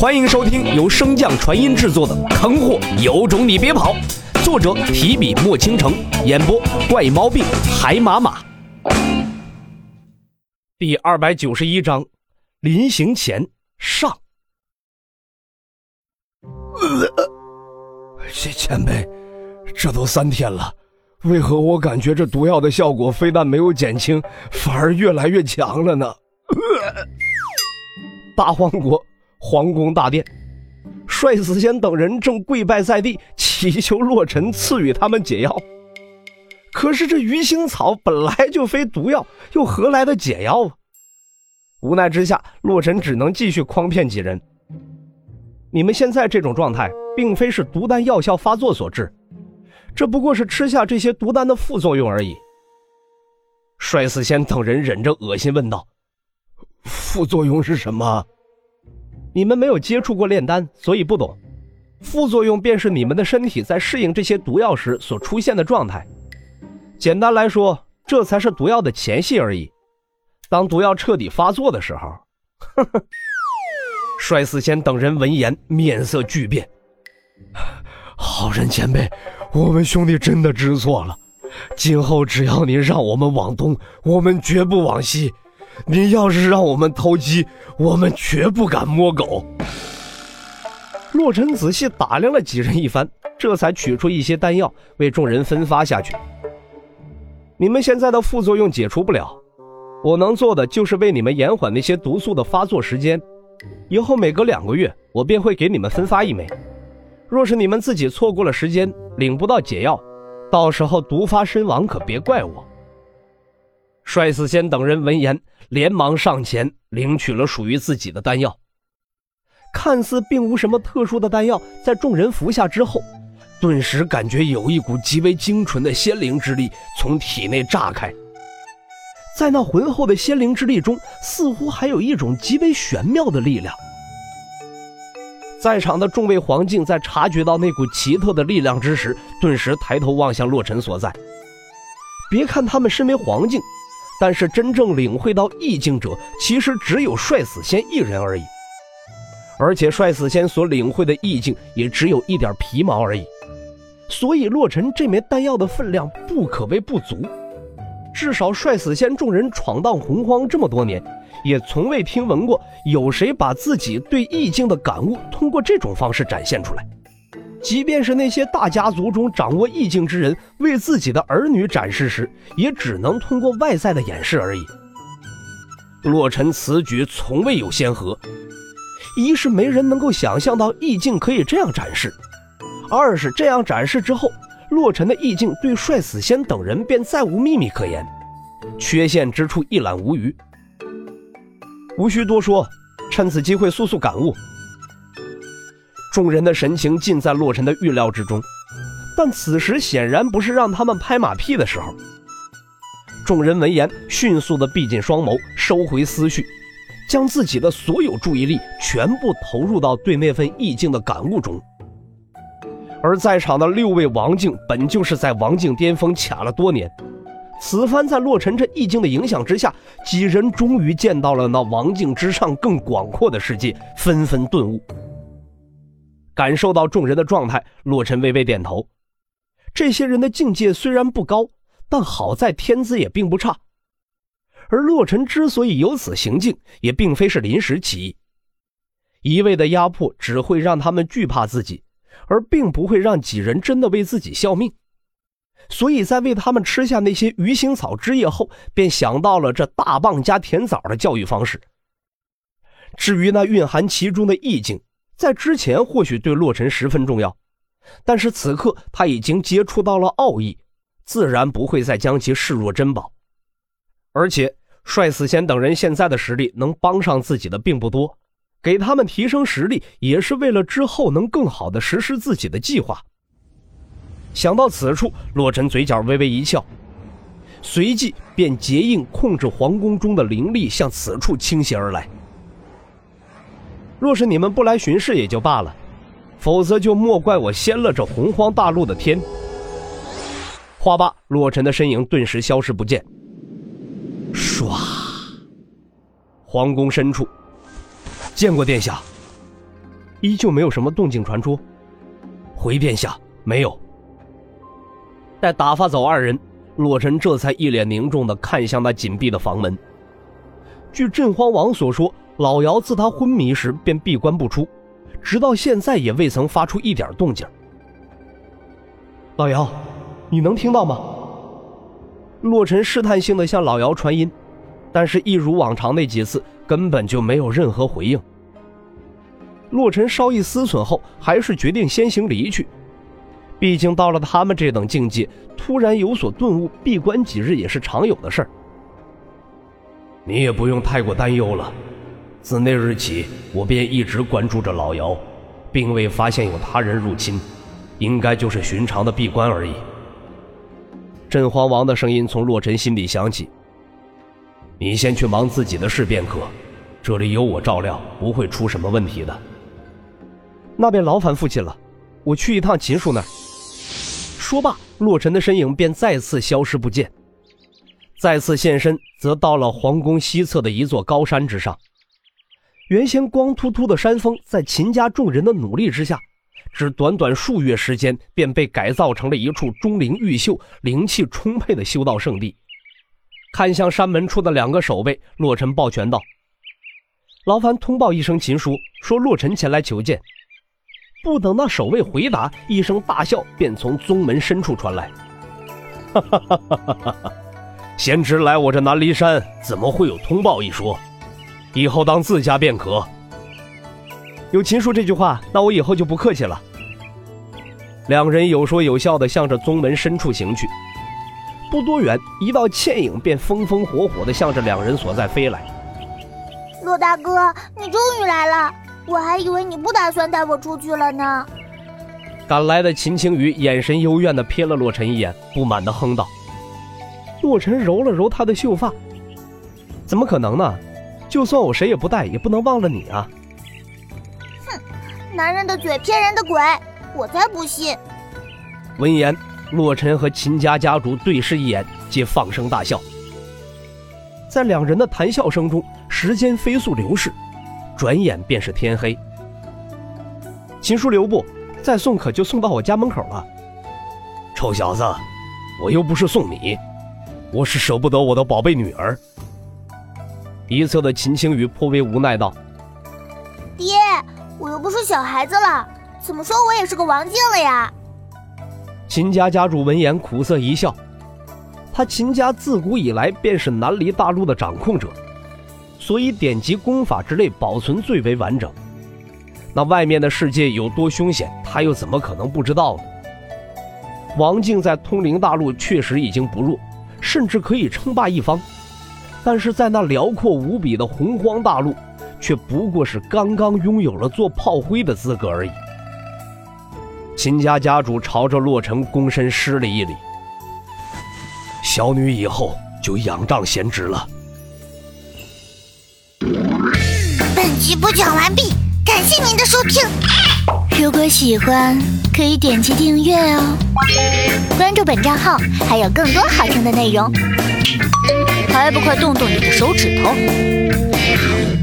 欢迎收听由升降传音制作的《坑货有种你别跑》，作者提笔墨倾城，演播怪毛病海马马。第二百九十一章，临行前上。前前辈，这都三天了，为何我感觉这毒药的效果非但没有减轻，反而越来越强了呢？大荒国。皇宫大殿，帅死仙等人正跪拜在地，祈求洛尘赐予他们解药。可是这鱼腥草本来就非毒药，又何来的解药啊？无奈之下，洛尘只能继续诓骗几人。你们现在这种状态，并非是毒丹药效发作所致，这不过是吃下这些毒丹的副作用而已。帅死仙等人忍着恶心问道：“副作用是什么？”你们没有接触过炼丹，所以不懂。副作用便是你们的身体在适应这些毒药时所出现的状态。简单来说，这才是毒药的前戏而已。当毒药彻底发作的时候，呵呵。帅四仙等人闻言面色巨变。好人前辈，我们兄弟真的知错了。今后只要您让我们往东，我们绝不往西。你要是让我们偷鸡，我们绝不敢摸狗。洛尘仔细打量了几人一番，这才取出一些丹药为众人分发下去。你们现在的副作用解除不了，我能做的就是为你们延缓那些毒素的发作时间。以后每隔两个月，我便会给你们分发一枚。若是你们自己错过了时间，领不到解药，到时候毒发身亡，可别怪我。帅四仙等人闻言，连忙上前领取了属于自己的丹药。看似并无什么特殊的丹药，在众人服下之后，顿时感觉有一股极为精纯的仙灵之力从体内炸开。在那浑厚的仙灵之力中，似乎还有一种极为玄妙的力量。在场的众位皇境在察觉到那股奇特的力量之时，顿时抬头望向洛尘所在。别看他们身为皇境。但是真正领会到意境者，其实只有帅死仙一人而已。而且帅死仙所领会的意境也只有一点皮毛而已。所以洛尘这枚丹药的分量不可谓不足。至少帅死仙众人闯荡洪荒这么多年，也从未听闻过有谁把自己对意境的感悟通过这种方式展现出来。即便是那些大家族中掌握意境之人，为自己的儿女展示时，也只能通过外在的演示而已。洛尘此举从未有先河，一是没人能够想象到意境可以这样展示，二是这样展示之后，洛尘的意境对帅死仙等人便再无秘密可言，缺陷之处一览无余。无需多说，趁此机会速速感悟。众人的神情尽在洛尘的预料之中，但此时显然不是让他们拍马屁的时候。众人闻言，迅速的闭紧双眸，收回思绪，将自己的所有注意力全部投入到对那份意境的感悟中。而在场的六位王境，本就是在王境巅峰卡了多年，此番在洛尘这意境的影响之下，几人终于见到了那王境之上更广阔的世界，纷纷顿悟。感受到众人的状态，洛尘微微点头。这些人的境界虽然不高，但好在天资也并不差。而洛尘之所以有此行径，也并非是临时起意。一味的压迫只会让他们惧怕自己，而并不会让几人真的为自己效命。所以在为他们吃下那些鱼腥草汁液后，便想到了这大棒加甜枣的教育方式。至于那蕴含其中的意境，在之前或许对洛尘十分重要，但是此刻他已经接触到了奥义，自然不会再将其视若珍宝。而且帅死仙等人现在的实力能帮上自己的并不多，给他们提升实力也是为了之后能更好的实施自己的计划。想到此处，洛尘嘴角微微一翘，随即便结印控制皇宫中的灵力向此处倾泻而来。若是你们不来巡视也就罢了，否则就莫怪我掀了这洪荒大陆的天。话罢，洛尘的身影顿时消失不见。唰，皇宫深处，见过殿下。依旧没有什么动静传出。回殿下，没有。待打发走二人，洛尘这才一脸凝重地看向那紧闭的房门。据镇荒王所说，老姚自他昏迷时便闭关不出，直到现在也未曾发出一点动静。老姚，你能听到吗？洛尘试探性的向老姚传音，但是，一如往常那几次，根本就没有任何回应。洛尘稍一思忖后，还是决定先行离去。毕竟到了他们这等境界，突然有所顿悟，闭关几日也是常有的事儿。你也不用太过担忧了。自那日起，我便一直关注着老姚，并未发现有他人入侵，应该就是寻常的闭关而已。镇荒王的声音从洛尘心里响起：“你先去忙自己的事便可，这里有我照料，不会出什么问题的。”那便劳烦父亲了，我去一趟秦叔那儿。说罢，洛尘的身影便再次消失不见。再次现身，则到了皇宫西侧的一座高山之上。原先光秃秃的山峰，在秦家众人的努力之下，只短短数月时间，便被改造成了一处钟灵毓秀、灵气充沛的修道圣地。看向山门处的两个守卫，洛尘抱拳道：“劳烦通报一声秦叔，说洛尘前来求见。”不等那守卫回答，一声大笑便从宗门深处传来：“哈哈哈哈哈哈！贤侄来我这南离山，怎么会有通报一说？以后当自家便可。有秦叔这句话，那我以后就不客气了。”两人有说有笑的向着宗门深处行去。不多远，一道倩影便风风火火的向着两人所在飞来。骆大哥，你终于来了！我还以为你不打算带我出去了呢。赶来的秦青雨眼神幽怨的瞥了洛尘一眼，不满的哼道：“洛尘揉了揉他的秀发，怎么可能呢？就算我谁也不带，也不能忘了你啊！”哼，男人的嘴骗人的鬼，我才不信。闻言，洛尘和秦家家主对视一眼，皆放声大笑。在两人的谈笑声中，时间飞速流逝。转眼便是天黑。秦叔留步，再送可就送到我家门口了。臭小子，我又不是送你，我是舍不得我的宝贝女儿。一侧的秦青雨颇为无奈道：“爹，我又不是小孩子了，怎么说我也是个王静了呀？”秦家家主闻言苦涩一笑，他秦家自古以来便是南离大陆的掌控者。所以典籍功法之类保存最为完整。那外面的世界有多凶险，他又怎么可能不知道呢？王静在通灵大陆确实已经不弱，甚至可以称霸一方，但是在那辽阔无比的洪荒大陆，却不过是刚刚拥有了做炮灰的资格而已。秦家家主朝着洛尘躬身施了一礼：“小女以后就仰仗贤侄了。”本集播讲完毕，感谢您的收听。如果喜欢，可以点击订阅哦，关注本账号还有更多好听的内容。还不快动动你的手指头！